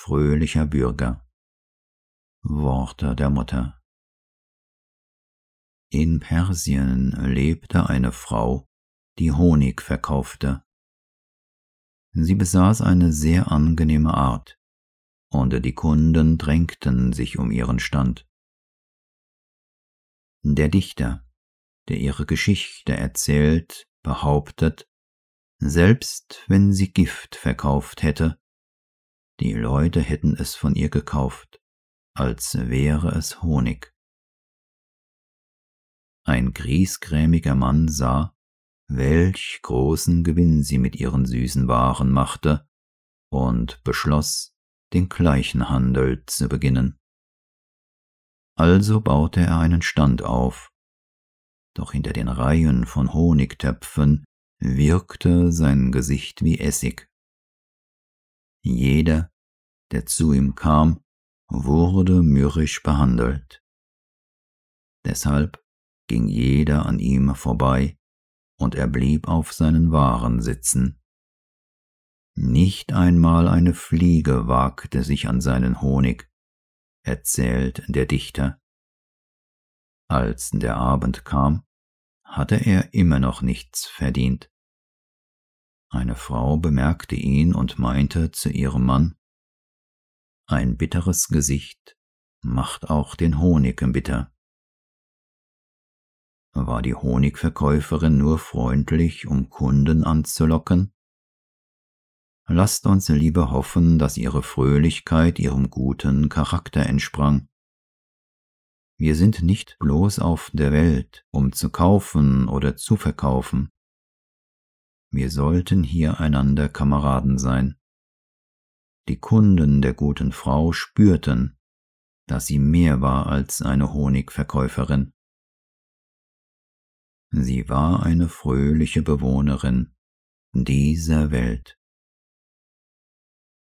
fröhlicher Bürger. Worte der Mutter. In Persien lebte eine Frau, die Honig verkaufte. Sie besaß eine sehr angenehme Art, und die Kunden drängten sich um ihren Stand. Der Dichter, der ihre Geschichte erzählt, behauptet, selbst wenn sie Gift verkauft hätte, die Leute hätten es von ihr gekauft, als wäre es Honig. Ein griesgrämiger Mann sah, welch großen Gewinn sie mit ihren süßen Waren machte, und beschloss, den gleichen Handel zu beginnen. Also baute er einen Stand auf, doch hinter den Reihen von Honigtöpfen wirkte sein Gesicht wie Essig. Jeder, der zu ihm kam, wurde mürrisch behandelt. Deshalb ging jeder an ihm vorbei, und er blieb auf seinen Waren sitzen. Nicht einmal eine Fliege wagte sich an seinen Honig, erzählt der Dichter. Als der Abend kam, hatte er immer noch nichts verdient. Eine Frau bemerkte ihn und meinte zu ihrem Mann, ein bitteres Gesicht macht auch den Honig bitter. War die Honigverkäuferin nur freundlich, um Kunden anzulocken? Lasst uns lieber hoffen, dass ihre Fröhlichkeit ihrem guten Charakter entsprang. Wir sind nicht bloß auf der Welt, um zu kaufen oder zu verkaufen. Wir sollten hier einander Kameraden sein. Die Kunden der guten Frau spürten, dass sie mehr war als eine Honigverkäuferin. Sie war eine fröhliche Bewohnerin dieser Welt.